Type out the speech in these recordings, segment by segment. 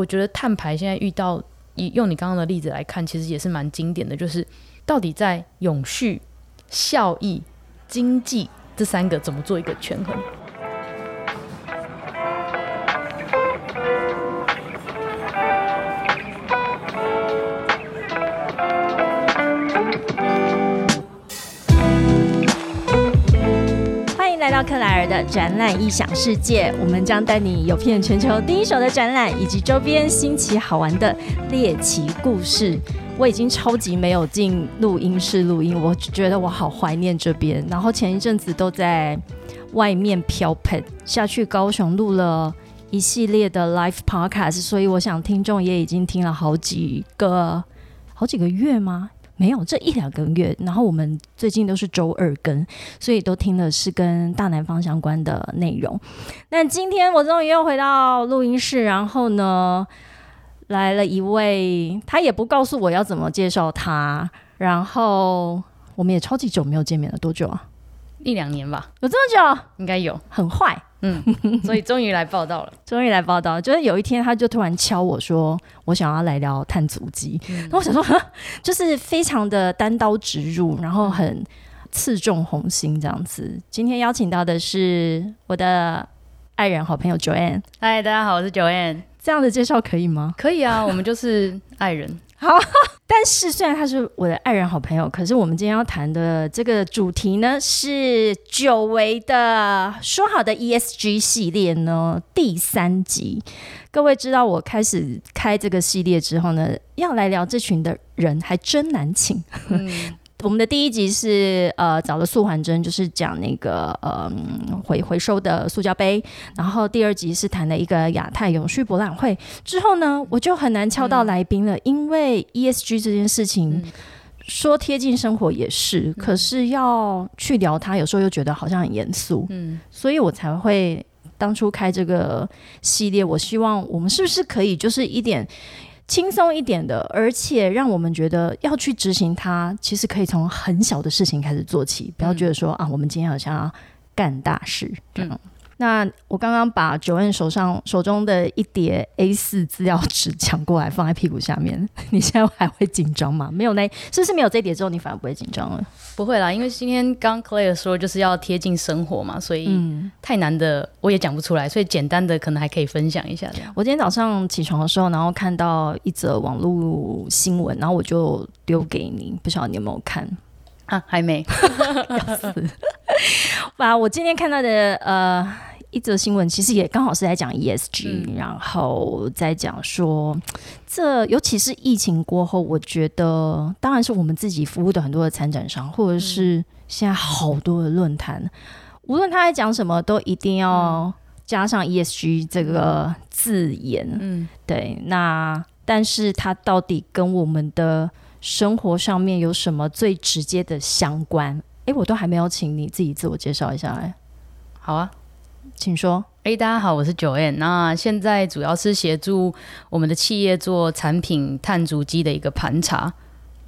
我觉得碳排现在遇到，以用你刚刚的例子来看，其实也是蛮经典的，就是到底在永续、效益、经济这三个怎么做一个权衡？克莱尔的展览异想世界，我们将带你游遍全球第一手的展览，以及周边新奇好玩的猎奇故事。我已经超级没有进录音室录音，我觉得我好怀念这边。然后前一阵子都在外面漂配下去高雄录了一系列的 live podcast，所以我想听众也已经听了好几个好几个月吗？没有这一两个月，然后我们最近都是周二更，所以都听的是跟大南方相关的内容。那今天我终于又回到录音室，然后呢，来了一位，他也不告诉我要怎么介绍他，然后我们也超级久没有见面了，多久啊？一两年吧，有这么久？应该有，很坏。嗯，所以终于来报道了，终于来报道。就是有一天，他就突然敲我说：“我想要来聊碳足迹。”然后我想说，就是非常的单刀直入，然后很刺中红心这样子。今天邀请到的是我的爱人、好朋友 Joanne。嗨，大家好，我是 Joanne。这样的介绍可以吗？可以啊，我们就是爱人。好，但是虽然他是我的爱人、好朋友，可是我们今天要谈的这个主题呢，是久违的说好的 ESG 系列呢第三集。各位知道我开始开这个系列之后呢，要来聊这群的人还真难请。我们的第一集是呃找了素环真，就是讲那个呃回回收的塑胶杯，然后第二集是谈了一个亚太永续博览会。之后呢，我就很难敲到来宾了，因为 ESG 这件事情说贴近生活也是，可是要去聊它，有时候又觉得好像很严肃，嗯，所以我才会当初开这个系列。我希望我们是不是可以就是一点。轻松一点的，而且让我们觉得要去执行它，其实可以从很小的事情开始做起，不要觉得说啊，我们今天好像要干大事这样。那我刚刚把九恩手上手中的一叠 A 四资料纸抢过来，放在屁股下面。你现在还会紧张吗？没有那，是不是没有这叠之后，你反而不会紧张了？不会啦，因为今天刚 Claire 说就是要贴近生活嘛，所以太难的我也讲不出来，所以简单的可能还可以分享一下。我今天早上起床的时候，然后看到一则网络新闻，然后我就丢给你，不晓得你有没有看啊？还没，要死！把我今天看到的呃。一则新闻其实也刚好是在讲 ESG，然后在讲说，这尤其是疫情过后，我觉得当然是我们自己服务的很多的参展商，或者是现在好多的论坛，无论他在讲什么，都一定要加上 ESG 这个字眼。嗯，对。那但是它到底跟我们的生活上面有什么最直接的相关？哎，我都还没有请你自己自我介绍一下。哎，好啊。请说。哎，大家好，我是九 N。那现在主要是协助我们的企业做产品碳足迹的一个盘查。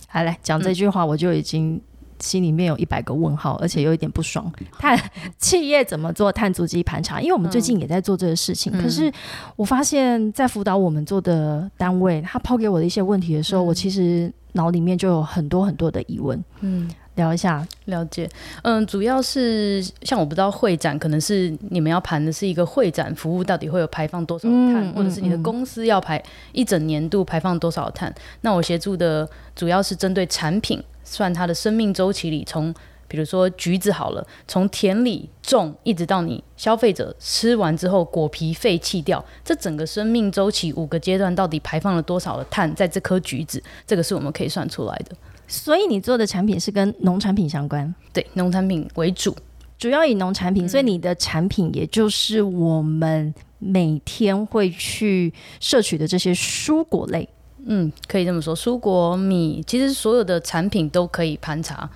好来讲这句话，我就已经心里面有一百个问号，而且有一点不爽。碳 企业怎么做碳足迹盘查？因为我们最近也在做这个事情，可是我发现，在辅导我们做的单位，他抛给我的一些问题的时候，我其实脑里面就有很多很多的疑问。嗯。聊一下，了解。嗯，主要是像我不知道会展，可能是你们要盘的是一个会展服务到底会有排放多少碳，或者是你的公司要排一整年度排放多少碳。那我协助的主要是针对产品，算它的生命周期里，从比如说橘子好了，从田里种一直到你消费者吃完之后果皮废弃掉，这整个生命周期五个阶段到底排放了多少的碳在这颗橘子，这个是我们可以算出来的。所以你做的产品是跟农产品相关，对，农产品为主，主要以农产品，所以你的产品也就是我们每天会去摄取的这些蔬果类，嗯，可以这么说，蔬果、米，其实所有的产品都可以盘查。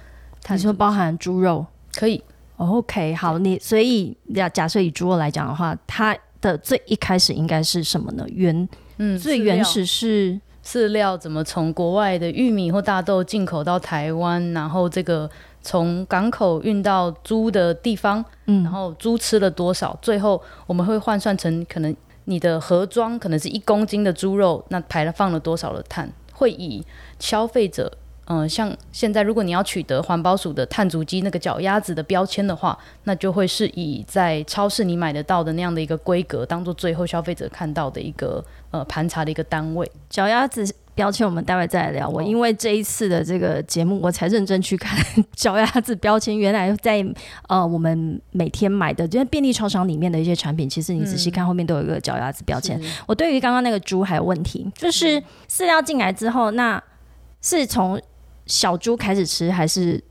你说包含猪肉，可以，OK，好，你所以假假设以猪肉来讲的话，它的最一开始应该是什么呢？原，嗯，最原始是。饲料怎么从国外的玉米或大豆进口到台湾，然后这个从港口运到猪的地方，嗯，然后猪吃了多少，最后我们会换算成可能你的盒装可能是一公斤的猪肉，那排了放了多少的碳，会以消费者。嗯，像现在，如果你要取得环保署的碳足迹那个脚丫子的标签的话，那就会是以在超市你买得到的那样的一个规格，当做最后消费者看到的一个呃盘查的一个单位。脚丫子标签，我们待会再来聊。我因为这一次的这个节目，我才认真去看 脚丫子标签。原来在呃我们每天买的这些便利超商里面的一些产品，其实你仔细看后面都有一个脚丫子标签。我对于刚刚那个猪还有问题，就是饲料进来之后，那是从小猪开始吃，还是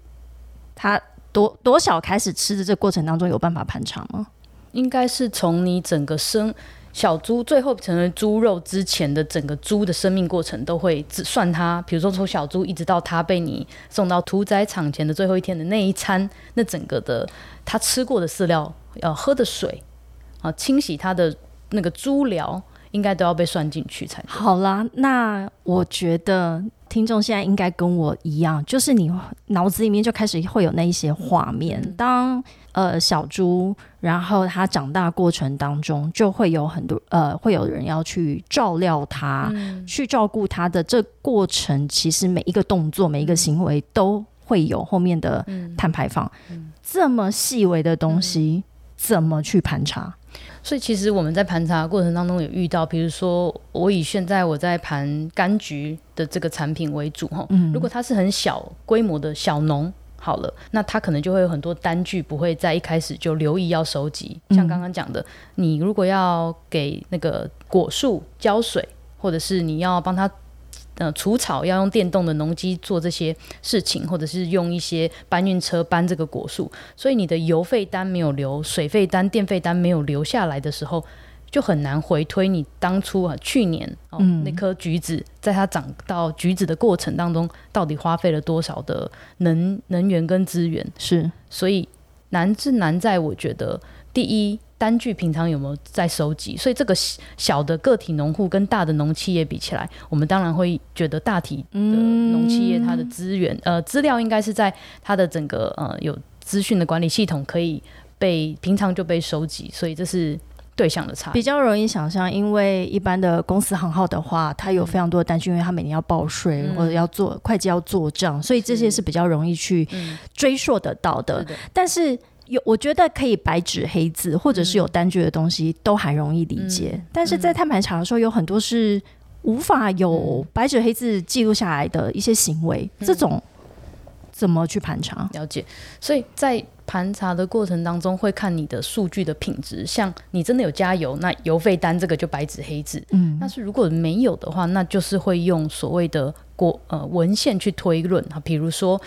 它多多小开始吃的这个过程当中有办法盘查吗？应该是从你整个生小猪最后成为猪肉之前的整个猪的生命过程都会只算它，比如说从小猪一直到它被你送到屠宰场前的最后一天的那一餐，那整个的它吃过的饲料、要喝的水啊，清洗它的那个猪疗，应该都要被算进去才好啦。那我觉得。听众现在应该跟我一样，就是你脑子里面就开始会有那一些画面。当呃小猪，然后它长大过程当中，就会有很多呃，会有人要去照料它，去照顾它的这过程。其实每一个动作、每一个行为都会有后面的碳排放。这么细微的东西，怎么去盘查？所以其实我们在盘查过程当中有遇到，比如说我以现在我在盘柑橘的这个产品为主哈，如果它是很小规模的小农，好了，那它可能就会有很多单据不会在一开始就留意要收集，像刚刚讲的，你如果要给那个果树浇水，或者是你要帮它。呃，除草要用电动的农机做这些事情，或者是用一些搬运车搬这个果树，所以你的油费单没有留，水费单、电费单没有留下来的时候，就很难回推你当初啊去年哦那颗橘子在它长到橘子的过程当中，到底花费了多少的能能源跟资源？是，所以难是难在我觉得第一。单据平常有没有在收集？所以这个小的个体农户跟大的农企业比起来，我们当然会觉得大体的农企业它的资源呃资料应该是在它的整个呃有资讯的管理系统可以被平常就被收集，所以这是对象的差。比较容易想象，因为一般的公司行号的话，它有非常多的单据，因为它每年要报税或者要做会计要做账，所以这些是比较容易去追溯得到的。但是。有，我觉得可以白纸黑字，或者是有单据的东西，都还容易理解。但是在碳盘查的时候，有很多是无法有白纸黑字记录下来的一些行为，这种怎么去盘查？了解。所以在盘查的过程当中，会看你的数据的品质。像你真的有加油，那油费单这个就白纸黑字。嗯。但是如果没有的话，那就是会用所谓的国呃文献去推论啊，比如说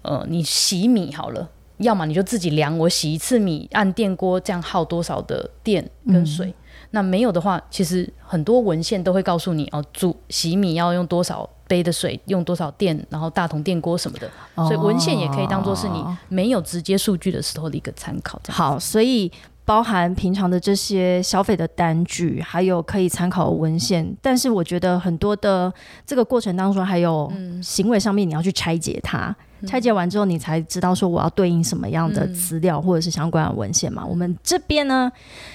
呃，你洗米好了。要么你就自己量，我洗一次米按电锅这样耗多少的电跟水。那没有的话，其实很多文献都会告诉你哦，煮洗米要用多少杯的水，用多少电，然后大同电锅什么的。所以文献也可以当做是你没有直接数据的时候的一个参考。好，所以包含平常的这些消费的单据，还有可以参考的文献。但是我觉得很多的这个过程当中，还有行为上面，你要去拆解它。拆解完之后，你才知道说我要对应什么样的资料或者是相关的文献嘛？我们这边呢，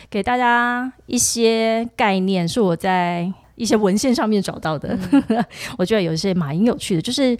给大家一些概念，是我在一些文献上面找到的。我觉得有一些蛮有趣的，就是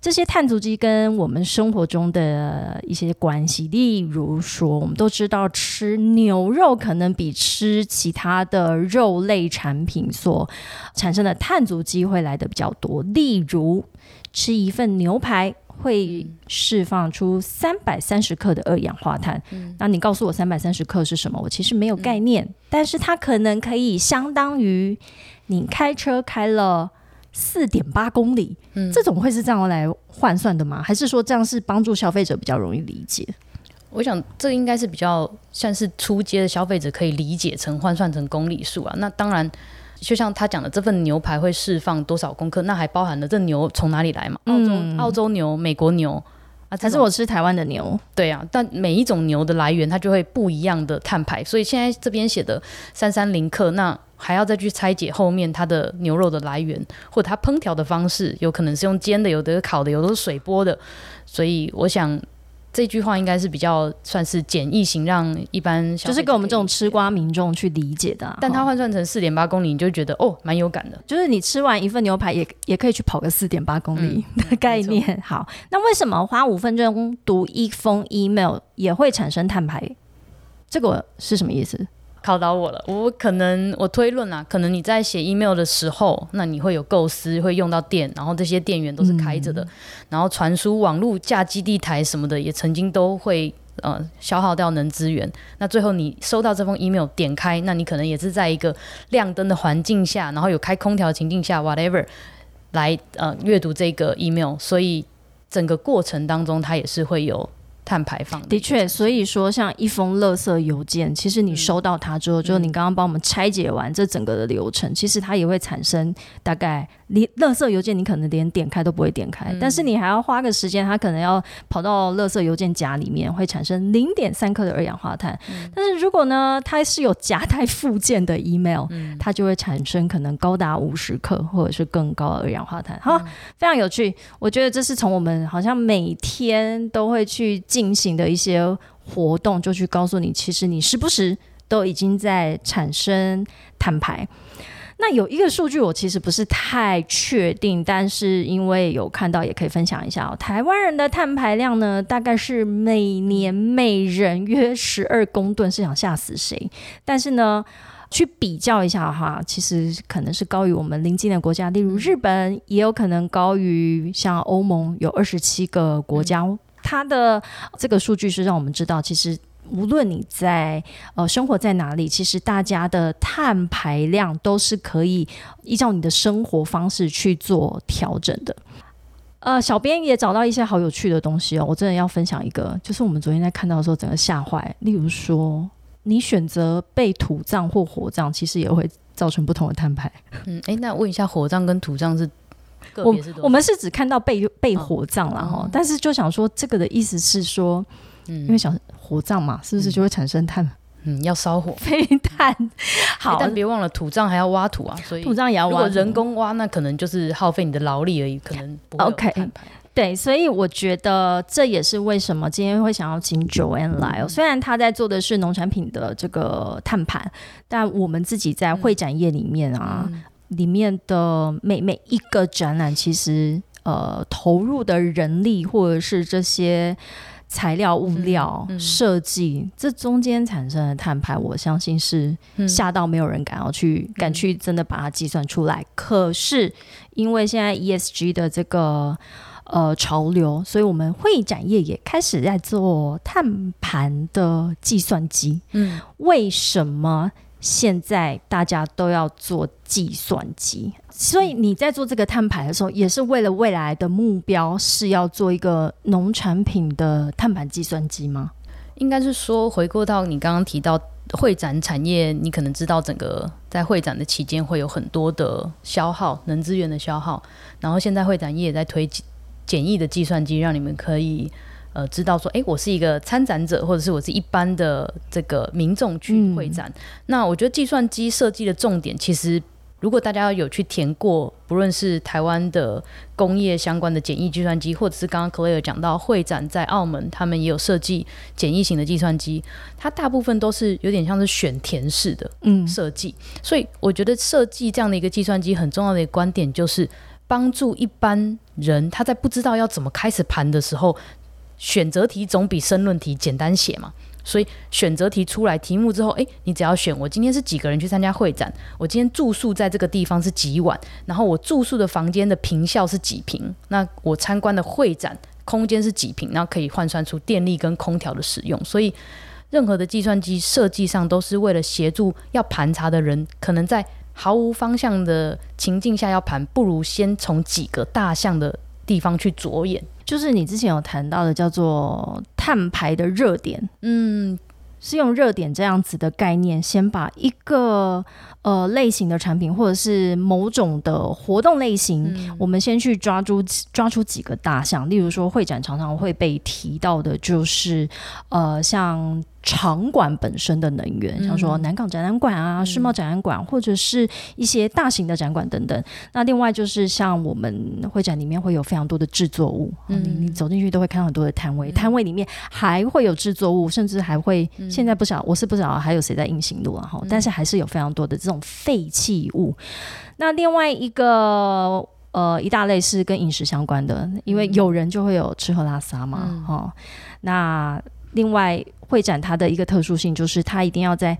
这些碳足迹跟我们生活中的一些关系。例如说，我们都知道吃牛肉可能比吃其他的肉类产品所产生的碳足迹会来的比较多。例如，吃一份牛排。会释放出三百三十克的二氧化碳。嗯那你告诉我三百三十克是什么？我其实没有概念，但是它可能可以相当于你开车开了四点八公里。嗯，这种会是这样来换算的吗？还是说这样是帮助消费者比较容易理解？我想这应该是比较像是初阶的消费者可以理解成换算成公里数啊。那当然。就像他讲的，这份牛排会释放多少功课？那还包含了这牛从哪里来嘛？澳洲澳洲牛、美国牛啊，才是我吃台湾的牛。对啊，但每一种牛的来源，它就会不一样的碳排。所以现在这边写的三三零克，那还要再去拆解后面它的牛肉的来源，或者它烹调的方式，有可能是用煎的，有的烤的，有的是水波的。所以我想。这句话应该是比较算是简易型，让一般就是给我们这种吃瓜民众去理解的。但它换算成四点八公里，你就觉得哦，蛮有感的。就是你吃完一份牛排，也也可以去跑个四点八公里 的概念。好，那为什么花五分钟读一封 email 也会产生碳排？这个是什么意思？考倒我了，我可能我推论啊，可能你在写 email 的时候，那你会有构思，会用到电，然后这些电源都是开着的，然后传输网络架基地台什么的，也曾经都会呃消耗掉能资源。那最后你收到这封 email，点开，那你可能也是在一个亮灯的环境下，然后有开空调情境下，whatever，来呃阅读这个 email，所以整个过程当中，它也是会有。碳排放的确，所以说像一封垃圾邮件，其实你收到它之后，就是你刚刚帮我们拆解完这整个的流程，其实它也会产生大概。你垃圾邮件你可能连点开都不会点开，但是你还要花个时间，它可能要跑到垃圾邮件夹里面，会产生零点三克的二氧化碳。但是如果呢，它是有夹带附件的 email，它就会产生可能高达五十克或者是更高的二氧化碳。好，非常有趣，我觉得这是从我们好像每天都会去进进行的一些活动，就去告诉你，其实你时不时都已经在产生碳排。那有一个数据，我其实不是太确定，但是因为有看到，也可以分享一下哦。台湾人的碳排量呢，大概是每年每人约十二公吨，是想吓死谁？但是呢，去比较一下哈，其实可能是高于我们邻近的国家，例如日本，也有可能高于像欧盟有二十七个国家。它的这个数据是让我们知道，其实。无论你在呃生活在哪里，其实大家的碳排量都是可以依照你的生活方式去做调整的。呃，小编也找到一些好有趣的东西哦，我真的要分享一个，就是我们昨天在看到的时候，整个吓坏。例如说，你选择被土葬或火葬，其实也会造成不同的碳排。嗯，哎，那问一下，火葬跟土葬是个别是？我们是只看到被被火葬了哈，但是就想说，这个的意思是说，嗯，因为想。火葬嘛，是不是就会产生碳？嗯，要烧火，非碳。好，但别忘了土葬还要挖土啊，所以土葬也要挖。如果人工挖，那可能就是耗费你的劳力而已，可能不会 OK，对，所以我觉得这也是为什么今天会想要请 Joanne 来。虽然他在做的是农产品的这个碳盘，但我们自己在会展业里面啊，里面的每每一个展览，其实呃投入的人力或者是这些。材料、物料、设计，这中间产生的碳排，我相信是吓到没有人敢要去敢去真的把它计算出来。可是因为现在 ESG 的这个呃潮流，所以我们会展业也开始在做碳盘的计算机。嗯，为什么？现在大家都要做计算机，所以你在做这个碳排的时候，也是为了未来的目标是要做一个农产品的碳盘计算机吗？应该是说，回过到你刚刚提到会展产业，你可能知道整个在会展的期间会有很多的消耗，能资源的消耗，然后现在会展业也在推简易的计算机，让你们可以。呃，知道说，哎，我是一个参展者，或者是我是一般的这个民众去会展。那我觉得计算机设计的重点，其实如果大家有去填过，不论是台湾的工业相关的简易计算机，或者是刚刚 Clare 讲到会展在澳门，他们也有设计简易型的计算机，它大部分都是有点像是选填式的嗯设计。所以我觉得设计这样的一个计算机很重要的一个观点，就是帮助一般人他在不知道要怎么开始盘的时候。选择题总比申论题简单写嘛，所以选择题出来题目之后，诶，你只要选我今天是几个人去参加会展，我今天住宿在这个地方是几晚，然后我住宿的房间的平效是几平，那我参观的会展空间是几平，那可以换算出电力跟空调的使用。所以任何的计算机设计上都是为了协助要盘查的人，可能在毫无方向的情境下要盘，不如先从几个大项的地方去着眼。就是你之前有谈到的叫做碳排的热点，嗯，是用热点这样子的概念，先把一个呃类型的产品或者是某种的活动类型，我们先去抓住抓出几个大项，例如说会展常常会被提到的，就是呃像场馆本身的能源，像说南港展览馆啊、世贸展览馆，或者是一些大型的展馆等等。那另外就是像我们会展里面会有非常多的制作物，你你走进去都会看到很多的摊位，摊位里面还会有制作物，甚至还会现在不晓我是不晓得还有谁在硬行路啊哈，但是还是有非常多的这种废弃物。那另外一个呃一大类是跟饮食相关的，因为有人就会有吃喝拉撒嘛哈。那另外。会展它的一个特殊性就是它一定要在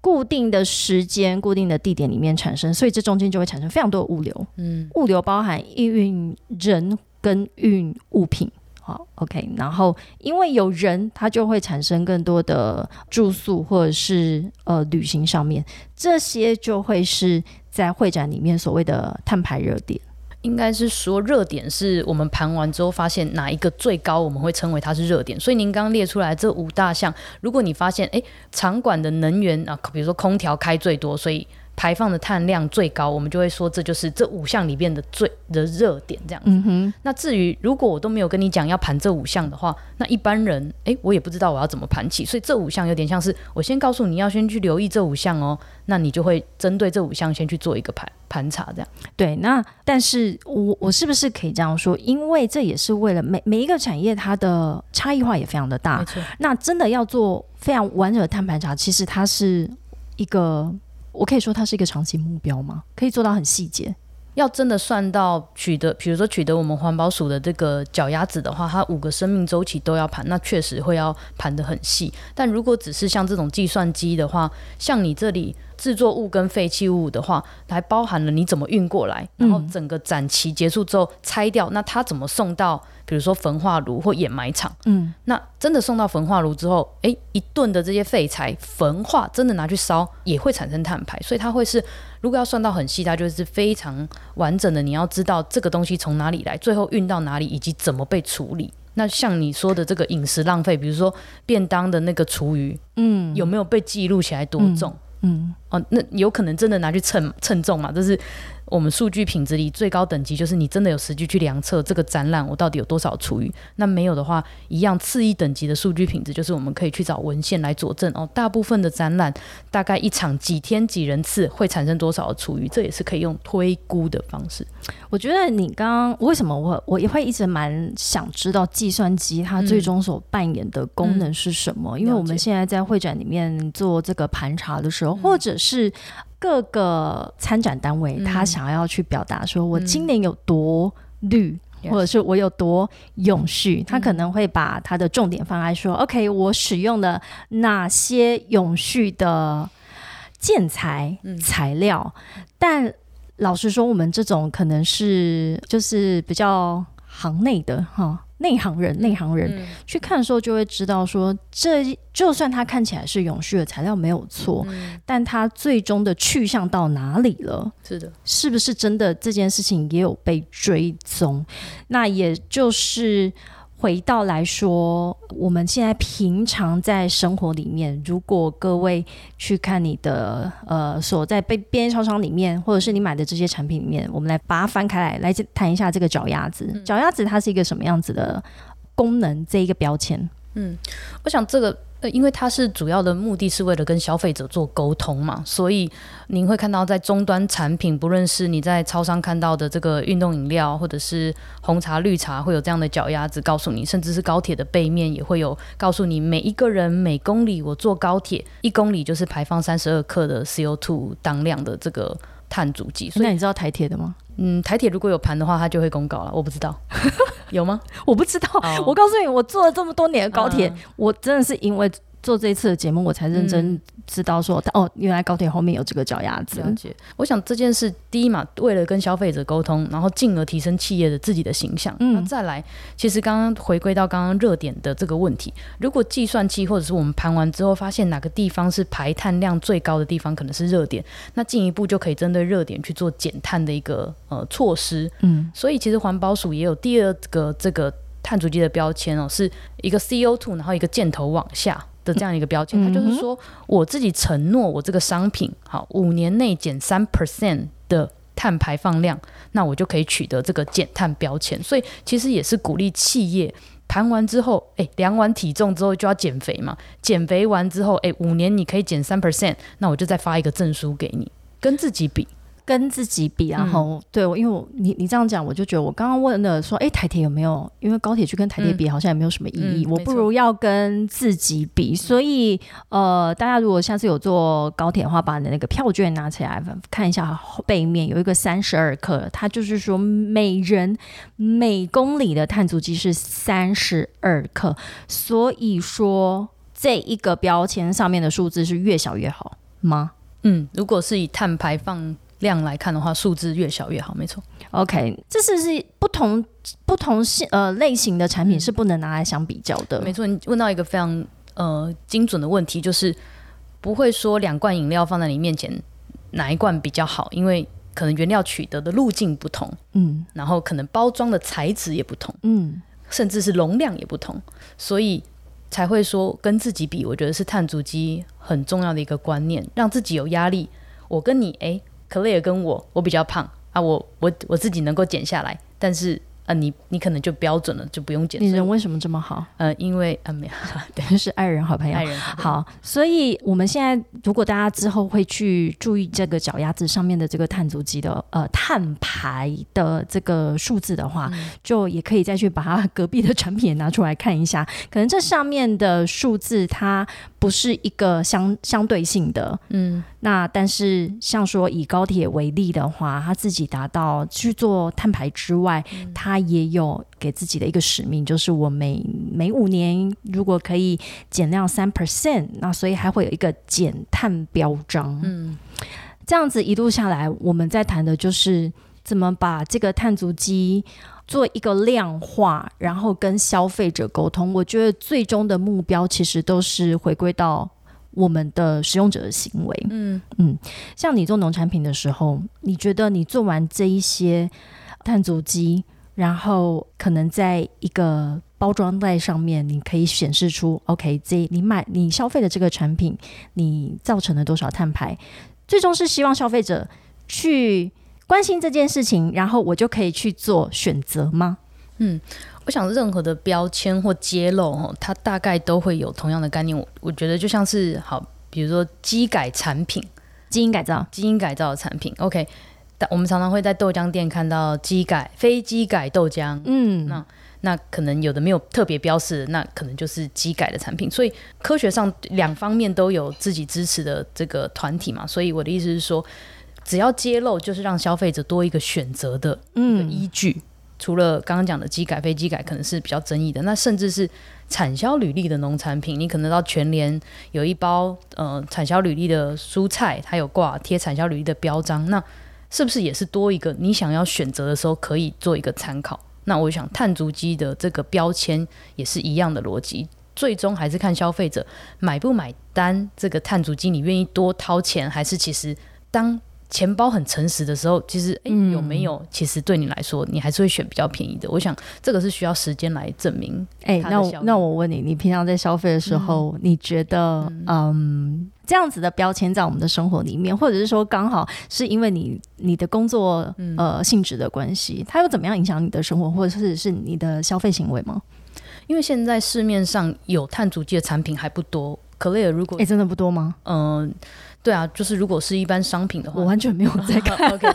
固定的时间、固定的地点里面产生，所以这中间就会产生非常多的物流。嗯，物流包含运人跟运物品。好，OK。然后因为有人，它就会产生更多的住宿或者是呃旅行上面，这些就会是在会展里面所谓的碳排热点。应该是说热点是我们盘完之后发现哪一个最高，我们会称为它是热点。所以您刚列出来这五大项，如果你发现哎场馆的能源啊，比如说空调开最多，所以。排放的碳量最高，我们就会说这就是这五项里面的最的热点这样子。那至于如果我都没有跟你讲要盘这五项的话，那一般人哎，我也不知道我要怎么盘起。所以这五项有点像是我先告诉你要先去留意这五项哦，那你就会针对这五项先去做一个盘盘查这样。对，那但是我我是不是可以这样说？因为这也是为了每每一个产业它的差异化也非常的大。那真的要做非常完整的碳盘查，其实它是一个。我可以说它是一个长期目标吗？可以做到很细节。要真的算到取得，比如说取得我们环保署的这个脚丫子的话，它五个生命周期都要盘，那确实会要盘得很细。但如果只是像这种计算机的话，像你这里。制作物跟废弃物的话，还包含了你怎么运过来，然后整个展期结束之后拆掉，那它怎么送到，比如说焚化炉或掩埋场？嗯，那真的送到焚化炉之后，哎，一顿的这些废材焚化，真的拿去烧也会产生碳排，所以它会是，如果要算到很细，它就是非常完整的。你要知道这个东西从哪里来，最后运到哪里，以及怎么被处理。那像你说的这个饮食浪费，比如说便当的那个厨余，嗯，有没有被记录起来多重？嗯，嗯哦，那有可能真的拿去称称重嘛？这是。我们数据品质里最高等级就是你真的有实际去量测这个展览我到底有多少厨余，那没有的话，一样次一等级的数据品质就是我们可以去找文献来佐证哦。大部分的展览大概一场几天几人次会产生多少的厨余，这也是可以用推估的方式。我觉得你刚刚为什么我我也会一直蛮想知道计算机它最终所扮演的功能是什么？因为我们现在在会展里面做这个盘查的时候，或者是。各个参展单位，他想要去表达说，我今年有多绿，或者是我有多永续，他可能会把他的重点放在说，OK，我使用了哪些永续的建材材料。但老实说，我们这种可能是就是比较行内的哈。内行人，内行人去看的时候，就会知道说，这就算它看起来是永续的材料没有错，但它最终的去向到哪里了？是的，是不是真的这件事情也有被追踪？那也就是。回到来说，我们现在平常在生活里面，如果各位去看你的呃所在被便利超商里面，或者是你买的这些产品里面，我们来把它翻开来，来谈一下这个脚丫子。脚丫子它是一个什么样子的功能？这一个标签，嗯，我想这个。呃，因为它是主要的目的是为了跟消费者做沟通嘛，所以您会看到在终端产品，不论是你在超商看到的这个运动饮料，或者是红茶、绿茶，会有这样的脚丫子告诉你，甚至是高铁的背面也会有告诉你，每一个人每公里我坐高铁一公里就是排放三十二克的 CO2 当量的这个碳足迹。那你知道台铁的吗？嗯，台铁如果有盘的话，他就会公告了。我不知道 有吗？我不知道。我告诉你，我坐了这么多年的高铁，我真的是因为做这一次的节目，我才认真。知道说哦，原来高铁后面有这个脚丫子。了解，我想这件事第一嘛，为了跟消费者沟通，然后进而提升企业的自己的形象。嗯，再来，其实刚刚回归到刚刚热点的这个问题，如果计算器或者是我们盘完之后发现哪个地方是排碳量最高的地方，可能是热点，那进一步就可以针对热点去做减碳的一个呃措施。嗯，所以其实环保署也有第二个这个碳足迹的标签哦，是一个 CO two，然后一个箭头往下。的这样一个标签，它就是说，我自己承诺我这个商品好五年内减三 percent 的碳排放量，那我就可以取得这个减碳标签。所以其实也是鼓励企业谈完之后，哎，量完体重之后就要减肥嘛，减肥完之后，哎，五年你可以减三 percent，那我就再发一个证书给你，跟自己比。跟自己比，然后对我，因为我你你这样讲，我就觉得我刚刚问的说，哎，台铁有没有？因为高铁去跟台铁比，好像也没有什么意义。我不如要跟自己比。所以，呃，大家如果下次有坐高铁的话，把你的那个票券拿起来看一下，背面有一个三十二克，它就是说每人每公里的碳足迹是三十二克。所以说，这一个标签上面的数字是越小越好吗？嗯，如果是以碳排放。量来看的话，数字越小越好，没错。OK，这是是不同不同性呃类型的产品是不能拿来相比较的。没错，你问到一个非常呃精准的问题，就是不会说两罐饮料放在你面前哪一罐比较好，因为可能原料取得的路径不同，嗯，然后可能包装的材质也不同，嗯，甚至是容量也不同，所以才会说跟自己比，我觉得是碳足迹很重要的一个观念，让自己有压力。我跟你哎。可乐也跟我，我比较胖啊，我我我自己能够减下来，但是。呃，你你可能就标准了，就不用减。你人为什么这么好？呃，因为啊，没有，等于是爱人好朋友。爱人好，所以我们现在如果大家之后会去注意这个脚丫子上面的这个碳足迹的呃碳排的这个数字的话，就也可以再去把它隔壁的产品也拿出来看一下。可能这上面的数字它不是一个相相对性的，嗯，那但是像说以高铁为例的话，它自己达到去做碳排之外，它他也有给自己的一个使命，就是我每每五年如果可以减量三 percent，那所以还会有一个减碳标章。嗯，这样子一路下来，我们在谈的就是怎么把这个碳足迹做一个量化，然后跟消费者沟通。我觉得最终的目标其实都是回归到我们的使用者的行为。嗯嗯，像你做农产品的时候，你觉得你做完这一些碳足迹？然后可能在一个包装袋上面，你可以显示出，OK，这你买你消费的这个产品，你造成了多少碳排？最终是希望消费者去关心这件事情，然后我就可以去做选择吗？嗯，我想任何的标签或揭露，哦，它大概都会有同样的概念。我我觉得就像是好，比如说基改产品、基因改造、基因改造的产品，OK。但我们常常会在豆浆店看到机改、非机改豆浆，嗯，那那可能有的没有特别标示，那可能就是机改的产品。所以科学上两方面都有自己支持的这个团体嘛。所以我的意思是说，只要揭露，就是让消费者多一个选择的嗯依据。除了刚刚讲的机改、非机改可能是比较争议的，那甚至是产销履历的农产品，你可能到全联有一包呃产销履历的蔬菜，它有挂贴产销履历的标章，那。是不是也是多一个你想要选择的时候可以做一个参考？那我想碳足迹的这个标签也是一样的逻辑，最终还是看消费者买不买单。这个碳足迹你愿意多掏钱，还是其实当？钱包很诚实的时候，其实哎有没有？其实对你来说，你还是会选比较便宜的。我想这个是需要时间来证明。哎，那我那我问你，你平常在消费的时候，你觉得嗯这样子的标签在我们的生活里面，或者是说刚好是因为你你的工作呃性质的关系，它又怎么样影响你的生活，或者是是你的消费行为吗？因为现在市面上有碳足迹的产品还不多。可乐如果哎真的不多吗？嗯。对啊，就是如果是一般商品的话，我完全没有 在看。OK，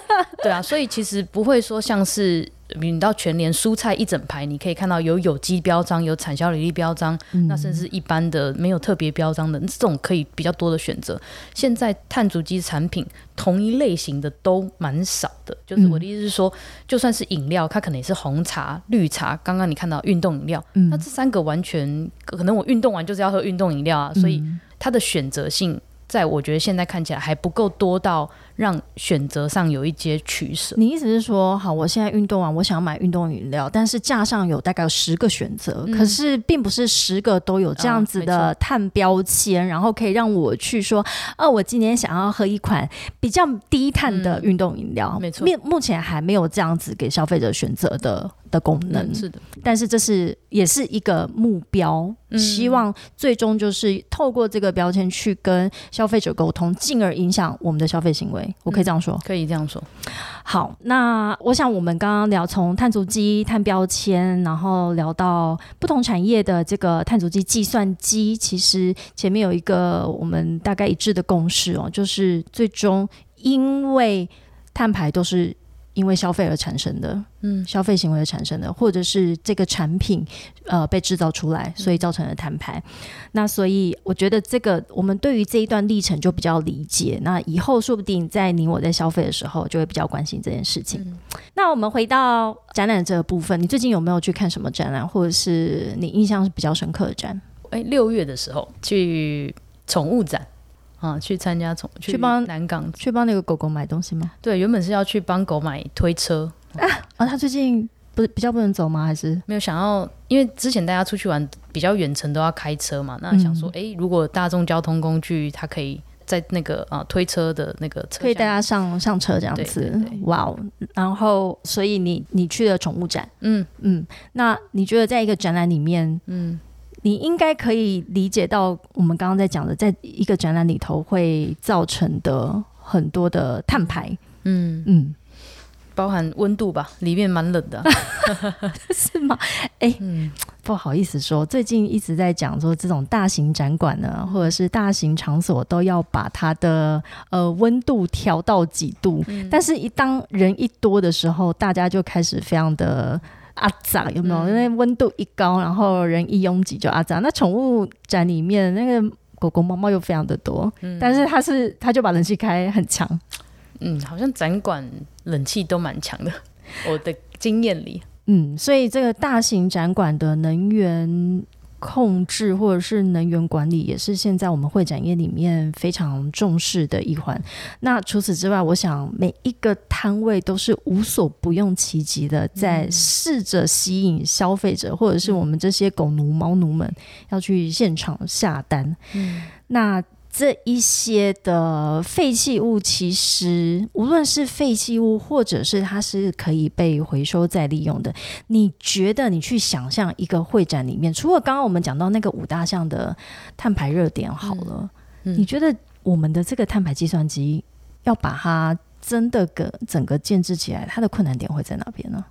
对啊，所以其实不会说像是你到全联蔬菜一整排，你可以看到有有机标章、有产销履历标章，那甚至一般的没有特别标章的这种可以比较多的选择。现在碳足迹产品同一类型的都蛮少的，就是我的意思是说，就算是饮料，它可能也是红茶、绿茶。刚刚你看到运动饮料，那这三个完全可能我运动完就是要喝运动饮料啊，所以它的选择性。在我觉得现在看起来还不够多到让选择上有一些取舍。你意思是说，好，我现在运动完，我想要买运动饮料，但是架上有大概有十个选择，可是并不是十个都有这样子的碳标签，然后可以让我去说，哦，我今天想要喝一款比较低碳的运动饮料。没错，目目前还没有这样子给消费者选择的。的功能是的，但是这是也是一个目标，希望最终就是透过这个标签去跟消费者沟通，进而影响我们的消费行为。类，我可以这样说。可以这样说。好，那我想我们刚刚聊从碳足迹、碳标签，然后聊到不同产业的这个碳足迹计算机，其实前面有一个我们大概一致的共识哦，就是最终因为碳排都是。因为消费而产生的，嗯，消费行为而产生的，或者是这个产品呃被制造出来，所以造成了摊牌。那所以我觉得这个我们对于这一段历程就比较理解。那以后说不定在你我在消费的时候，就会比较关心这件事情。那我们回到展览这个部分，你最近有没有去看什么展览，或者是你印象是比较深刻的展？哎，六月的时候去宠物展。啊，去参加从去帮南港去帮那个狗狗买东西吗？对，原本是要去帮狗买推车啊。啊，他最近不是比较不能走吗？还是没有想要？因为之前大家出去玩比较远程都要开车嘛，那想说，哎，如果大众交通工具，他可以在那个啊推车的那个车可以带他上上车这样子。哇哦！然后，所以你你去了宠物展，嗯嗯，那你觉得在一个展览里面，嗯。你应该可以理解到我们刚刚在讲的，在一个展览里头会造成的很多的碳排，嗯。嗯，包含温度吧，里面蛮冷的，是吗？哎，不好意思说，最近一直在讲说这种大型展馆呢，或者是大型场所都要把它的呃温度调到几度，但是一当人一多的时候，大家就开始非常的。阿杂有没有？因为温度一高，然后人一拥挤就阿杂。那宠物展里面那个狗狗、猫猫又非常的多，但是它是它就把冷气开很强。嗯，好像展馆冷气都蛮强的，我的经验里。嗯，所以这个大型展馆的能源。控制或者是能源管理也是现在我们会展业里面非常重视的一环。那除此之外，我想每一个摊位都是无所不用其极的，在试着吸引消费者，或者是我们这些狗奴、猫奴们要去现场下单。嗯，那。这一些的废弃物，其实无论是废弃物，或者是它是可以被回收再利用的。你觉得你去想象一个会展里面，除了刚刚我们讲到那个五大项的碳排热点，好了，你觉得我们的这个碳排计算机要把它真的个整个建制起来，它的困难点会在哪边呢？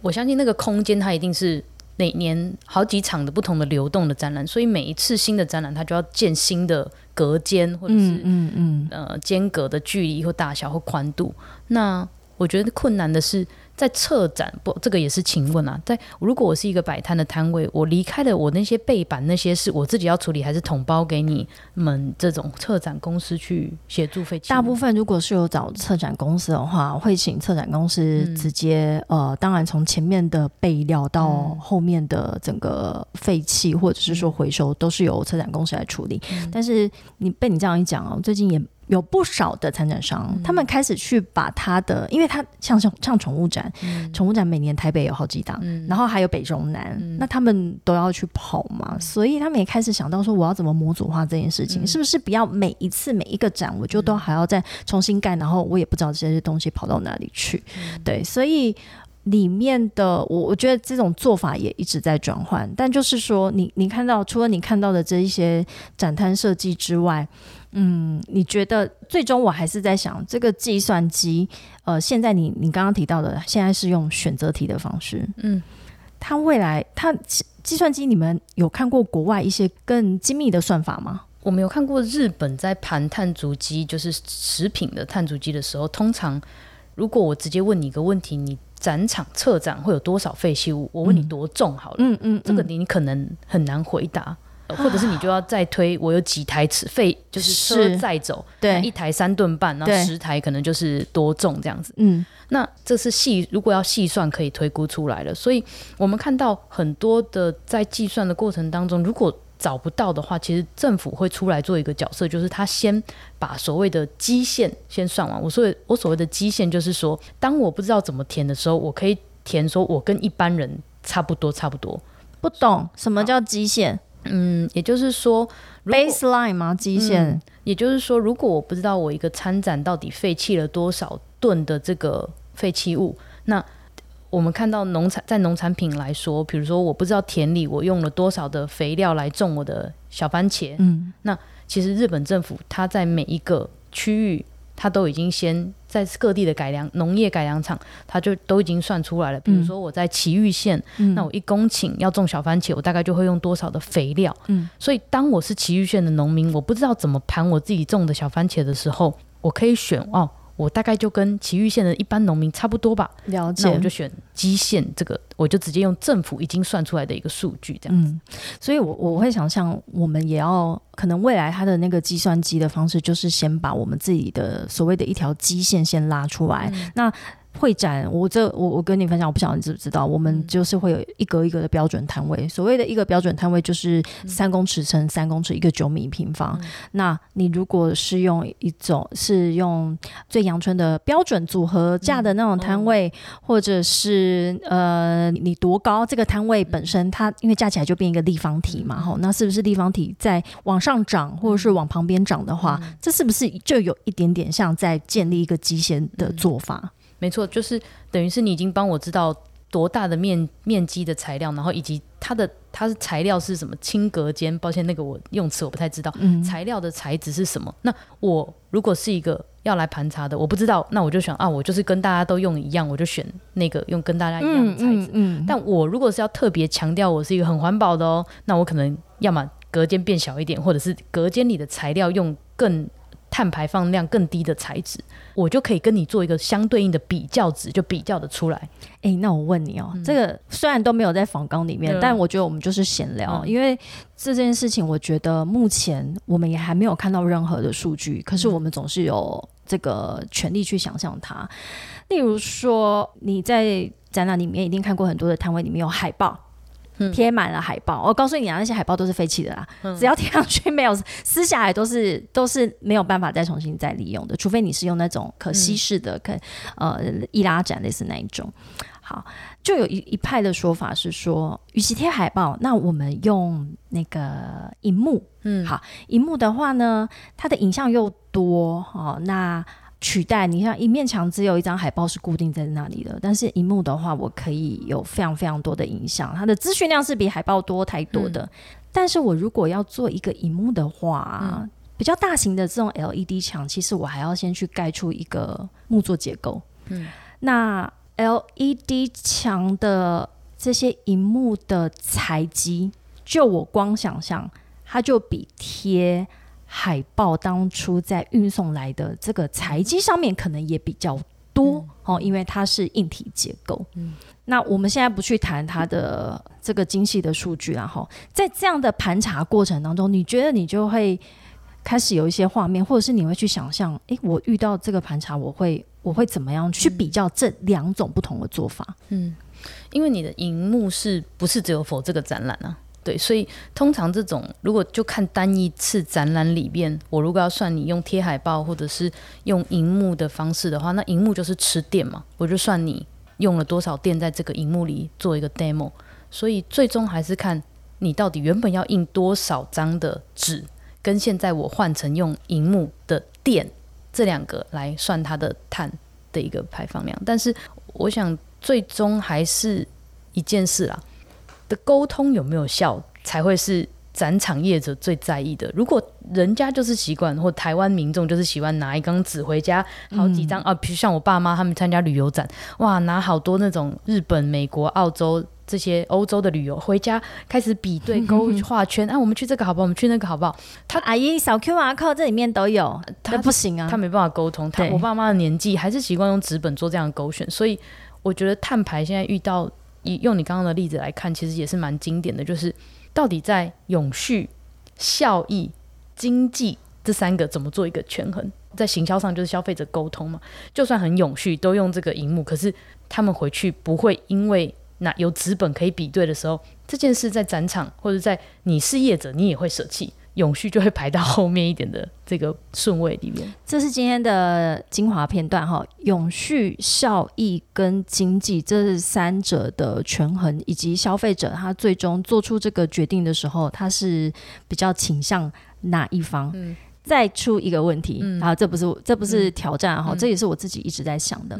我相信那个空间，它一定是。每年好几场的不同的流动的展览，所以每一次新的展览，它就要建新的隔间，或者是嗯嗯呃间隔的距离或大小或宽度。那我觉得困难的是。在策展不，这个也是请问啊。在如果我是一个摆摊的摊位，我离开了我那些背板那些是我自己要处理，还是统包给你们这种策展公司去协助废弃？大部分如果是有找策展公司的话，会请策展公司直接呃，当然从前面的备料到后面的整个废弃或者是说回收，都是由策展公司来处理。但是你被你这样一讲哦，最近也。有不少的参展商，他们开始去把他的，因为他像像像宠物展，宠物展每年台北有好几档，然后还有北中南，那他们都要去跑嘛，所以他们也开始想到说，我要怎么模组化这件事情，是不是不要每一次每一个展我就都还要再重新盖，然后我也不知道这些东西跑到哪里去，对，所以里面的我我觉得这种做法也一直在转换，但就是说，你你看到除了你看到的这一些展摊设计之外。嗯，你觉得最终我还是在想，这个计算机，呃，现在你你刚刚提到的，现在是用选择题的方式，嗯，它未来它计算机，你们有看过国外一些更精密的算法吗？我们有看过日本在盘碳足迹，就是食品的碳足迹的时候，通常如果我直接问你一个问题，你展场策展会有多少废弃物？我问你多重好了，嗯嗯，这个你可能很难回答。或者是你就要再推，我有几台车费，就是车载走，对，一台三吨半，然后十台可能就是多重这样子。嗯，那这是细，如果要细算可以推估出来了。所以我们看到很多的在计算的过程当中，如果找不到的话，其实政府会出来做一个角色，就是他先把所谓的基线先算完。我说我所谓的基线，就是说，当我不知道怎么填的时候，我可以填说我跟一般人差不多，差不多。不懂什么叫基线？嗯，也就是说，baseline 吗？基线？也就是说，如果我不知道我一个参展到底废弃了多少吨的这个废弃物，那我们看到农产在农产品来说，比如说我不知道田里我用了多少的肥料来种我的小番茄，嗯，那其实日本政府它在每一个区域它都已经先在各地的改良农业改良场，它就都已经算出来了。比如说我在奇玉县，那我一公顷要种小番茄，我大概就会用多少的肥料。嗯，所以当我是奇玉县的农民，我不知道怎么盘我自己种的小番茄的时候，我可以选哦。我大概就跟奇玉县的一般农民差不多吧，了解。那我就选基线这个，我就直接用政府已经算出来的一个数据这样子。所以，我我会想象，我们也要可能未来它的那个计算机的方式，就是先把我们自己的所谓的一条基线先拉出来。那会展，我这我我跟你分享，我不晓得你知不知道，我们就是会有一格一格的标准摊位。所谓的一个标准摊位，就是三公尺乘三公尺，一个九米平方。那你如果是用一种是用最阳春的标准组合架的那种摊位，或者是呃你多高，这个摊位本身它因为架起来就变一个立方体嘛，吼，那是不是立方体在往上涨或者是往旁边涨的话，这是不是就有一点点像在建立一个基线的做法？没错，就是等于是你已经帮我知道多大的面面积的材料，然后以及它的它的材料是什么轻隔间。抱歉，那个我用词我不太知道。嗯，材料的材质是什么？那我如果是一个要来盘查的，我不知道，那我就想啊，我就是跟大家都用一样，我就选那个用跟大家一样的材质。嗯，但我如果是要特别强调我是一个很环保的哦，那我可能要么隔间变小一点，或者是隔间里的材料用更。碳排放量更低的材质，我就可以跟你做一个相对应的比较值，就比较的出来。哎，那我问你哦，这个虽然都没有在仿纲里面，但我觉得我们就是闲聊，因为这件事情，我觉得目前我们也还没有看到任何的数据，可是我们总是有这个权利去想象它。例如说，你在展览里面一定看过很多的摊位，里面有海报。贴满了海报，我告诉你啊，那些海报都是废弃的啦，只要贴上去 没有撕下来，都是都是没有办法再重新再利用的，除非你是用那种可稀释的，可呃易拉展类似那一种。好，就有一一派的说法是说，与其贴海报，那我们用那个荧幕，嗯，好，荧幕的话呢，它的影像又多，哦，那。取代你像一面墙只有一张海报是固定在那里的，但是荧幕的话，我可以有非常非常多的影响，它的资讯量是比海报多太多的。但是我如果要做一个荧幕的话，比较大型的这种 LED 墙，其实我还要先去盖出一个木作结构。嗯，那 LED 墙的这些荧幕的材积，就我光想象，它就比贴。海报当初在运送来的这个材机上面可能也比较多哦，因为它是硬体结构。嗯，那我们现在不去谈它的这个精细的数据，然后在这样的盘查过程当中，你觉得你就会开始有一些画面，或者是你会去想象，诶，我遇到这个盘查，我会我会怎么样去比较这两种不同的做法？嗯，因为你的荧幕是不是只有否这个展览呢？对，所以通常这种如果就看单一次展览里边，我如果要算你用贴海报或者是用荧幕的方式的话，那荧幕就是吃电嘛，我就算你用了多少电在这个荧幕里做一个 demo。所以最终还是看你到底原本要印多少张的纸，跟现在我换成用荧幕的电这两个来算它的碳的一个排放量。但是我想最终还是一件事啦。的沟通有没有效，才会是展场业者最在意的。如果人家就是习惯，或台湾民众就是喜欢拿一张纸回家，好几张啊，比如像我爸妈他们参加旅游展，哇，拿好多那种日本、美国、澳洲这些欧洲的旅游回家，开始比对勾画圈，啊，我们去这个好不好？我们去那个好不好？他阿姨扫 Q R code 这里面都有，他不行啊，他没办法沟通。他我爸妈的年纪还是习惯用纸本做这样的勾选，所以我觉得碳排现在遇到。以用你刚刚的例子来看，其实也是蛮经典的，就是到底在永续、效益、经济这三个怎么做一个权衡？在行销上就是消费者沟通嘛，就算很永续，都用这个荧幕，可是他们回去不会因为那有纸本可以比对的时候，这件事在展场或者在你是业者，你也会舍弃。永续就会排到后面一点的这个顺位里面。这是今天的精华片段哈，永续、效益跟经济这是三者的权衡，以及消费者他最终做出这个决定的时候，他是比较倾向哪一方？嗯，再出一个问题，然后这不是这不是挑战哈，这也是我自己一直在想的，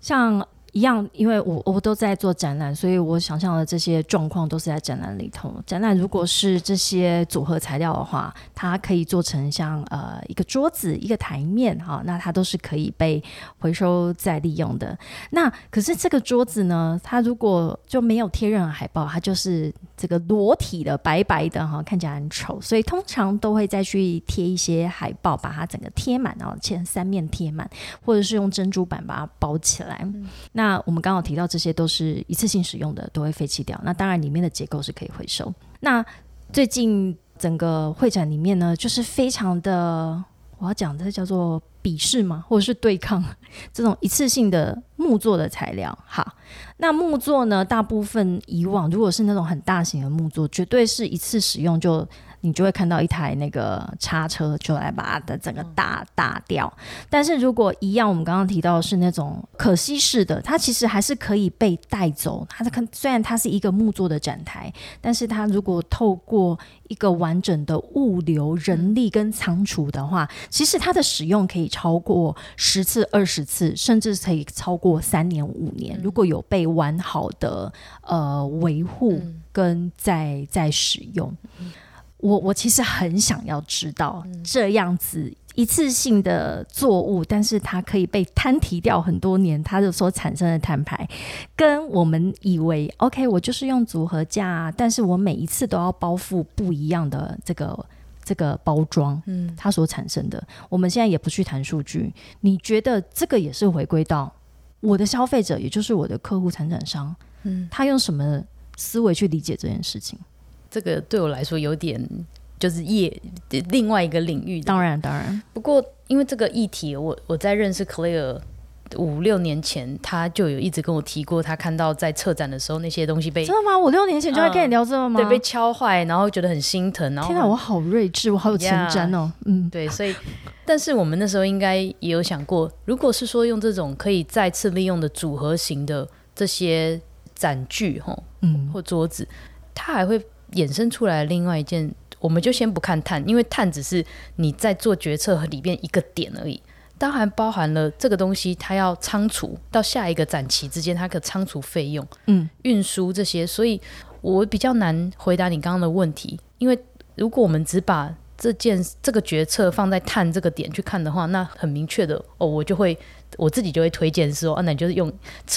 像。一样，因为我我都在做展览，所以我想象的这些状况都是在展览里头。展览如果是这些组合材料的话，它可以做成像呃一个桌子、一个台面哈，那它都是可以被回收再利用的。那可是这个桌子呢，它如果就没有贴任何海报，它就是这个裸体的白白的哈，看起来很丑，所以通常都会再去贴一些海报，把它整个贴满，然后前三面贴满，或者是用珍珠板把它包起来。那那我们刚好提到这些都是一次性使用的，都会废弃掉。那当然里面的结构是可以回收。那最近整个会展里面呢，就是非常的，我要讲的叫做鄙视嘛，或者是对抗这种一次性的木做的材料。好，那木作呢，大部分以往如果是那种很大型的木作，绝对是一次使用就。你就会看到一台那个叉车，就来把它的整个打打掉。但是如果一样，我们刚刚提到是那种可吸式的，它其实还是可以被带走。它可虽然它是一个木做的展台，但是它如果透过一个完整的物流、人力跟仓储的话，其实它的使用可以超过十次、二十次，甚至可以超过三年、五年。如果有被完好的呃维护跟在在使用。我我其实很想要知道这样子一次性的作物，但是它可以被摊提掉很多年，它的所产生的碳排，跟我们以为 OK，我就是用组合价，但是我每一次都要包覆不一样的这个这个包装，嗯，它所产生的，我们现在也不去谈数据，你觉得这个也是回归到我的消费者，也就是我的客户、产产商，嗯，他用什么思维去理解这件事情？这个对我来说有点就是业另外一个领域。当然，当然。不过，因为这个议题，我我在认识 Clare 五六年前，他就有一直跟我提过，他看到在策展的时候那些东西被真的吗？五六年前就在跟你聊这个吗？对，被敲坏，然后觉得很心疼。然后，天哪，我好睿智，我好有前瞻哦。嗯，对，所以，但是我们那时候应该也有想过，如果是说用这种可以再次利用的组合型的这些展具，吼，嗯，或桌子，它还会。衍生出来另外一件，我们就先不看碳，因为碳只是你在做决策里边一个点而已。当然包含了这个东西，它要仓储到下一个展期之间，它可仓储费用、嗯，运输这些，所以我比较难回答你刚刚的问题。因为如果我们只把这件这个决策放在碳这个点去看的话，那很明确的哦，我就会我自己就会推荐说，啊，那你就是用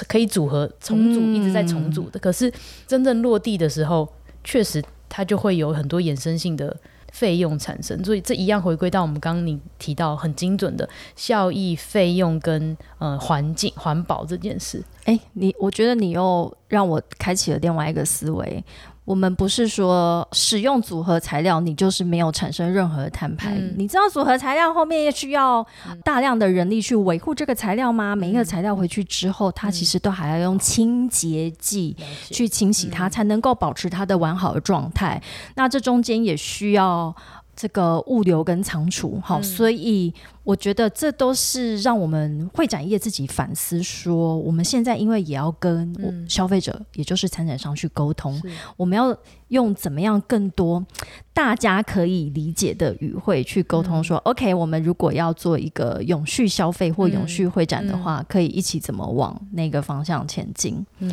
可以组合重组，一直在重组的。可是真正落地的时候。确实，它就会有很多衍生性的费用产生，所以这一样回归到我们刚刚你提到很精准的效益、费用跟呃环境环保这件事。哎，你我觉得你又让我开启了另外一个思维。我们不是说使用组合材料，你就是没有产生任何的碳排。你知道组合材料后面需要大量的人力去维护这个材料吗？每一个材料回去之后，它其实都还要用清洁剂去清洗它，才能够保持它的完好的状态。那这中间也需要。这个物流跟仓储，好，所以我觉得这都是让我们会展业自己反思，说我们现在因为也要跟消费者，也就是参展商去沟通，我们要用怎么样更多大家可以理解的语汇去沟通，说 OK，我们如果要做一个永续消费或永续会展的话，可以一起怎么往那个方向前进？嗯。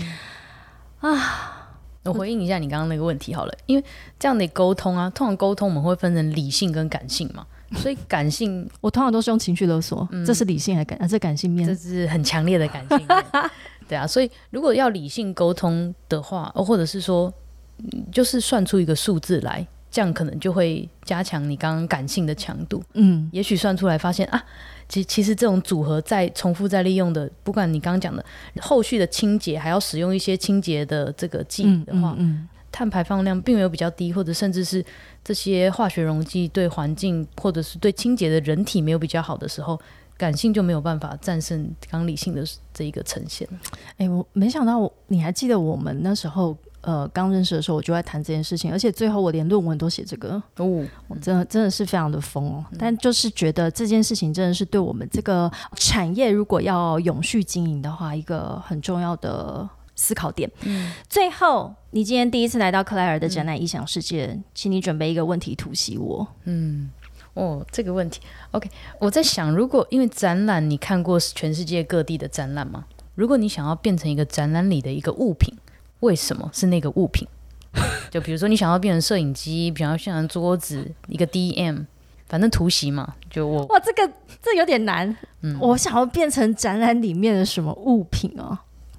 啊。我回应一下你刚刚那个问题好了，因为这样的沟通啊，通常沟通我们会分成理性跟感性嘛，所以感性 我通常都是用情绪勒索，这是理性还感啊？这感性面，这是很强烈的感性面，对啊，所以如果要理性沟通的话，或者是说，就是算出一个数字来，这样可能就会加强你刚刚感性的强度，嗯，也许算出来发现啊。其其实这种组合再重复再利用的，不管你刚刚讲的后续的清洁，还要使用一些清洁的这个剂的话，碳排放量并没有比较低，或者甚至是这些化学溶剂对环境或者是对清洁的人体没有比较好的时候，感性就没有办法战胜刚理性的这一个呈现。哎，我没想到，你还记得我们那时候？呃，刚认识的时候我就在谈这件事情，而且最后我连论文都写这个，哦，我真的真的是非常的疯哦。但就是觉得这件事情真的是对我们这个产业如果要永续经营的话，一个很重要的思考点。嗯，最后你今天第一次来到克莱尔的展览异想世界，请你准备一个问题突袭我。嗯，哦，这个问题，OK，我在想，如果因为展览你看过全世界各地的展览吗？如果你想要变成一个展览里的一个物品，为什么是那个物品？就比如说你想要变成摄影机，比要变成桌子，一个 DM，反正图形嘛。就我哇，这个这有点难。嗯，我想要变成展览里面的什么物品哦？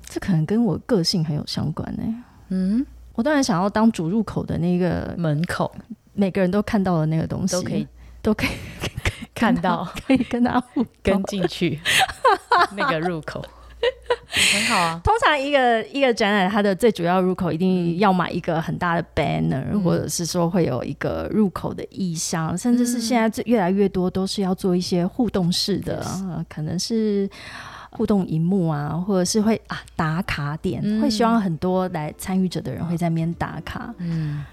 这可能跟我个性很有相关呢。嗯，我当然想要当主入口的那个门口，每个人都看到的那个东西，都可以都可以看到，可以跟他跟进去那个入口。很好啊。通常一个一个展览，它的最主要入口一定要买一个很大的 banner，或者是说会有一个入口的意向，甚至是现在越来越多都是要做一些互动式的，可能是互动荧幕啊，或者是会啊打卡点，会希望很多来参与者的人会在那边打卡。嗯。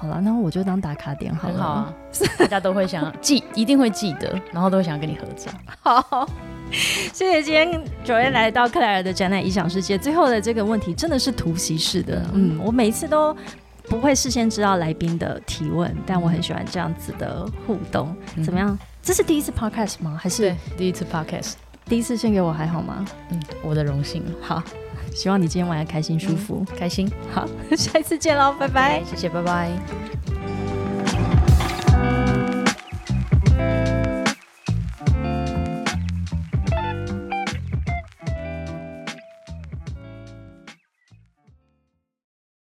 好了，那我就当打卡点好了。很好啊，大家都会想记，一定会记得，然后都会想要跟你合照。好，谢谢今天九月来到克莱尔的展览异想世界。最后的这个问题真的是突袭式的，嗯，我每一次都不会事先知道来宾的提问，但我很喜欢这样子的互动。怎么样？这是第一次 podcast 吗？还是第一次 podcast？第一次献给我还好吗？嗯，我的荣幸。好。希望你今天晚上开心舒服。开心。好 下一次见喽拜拜。谢谢拜拜。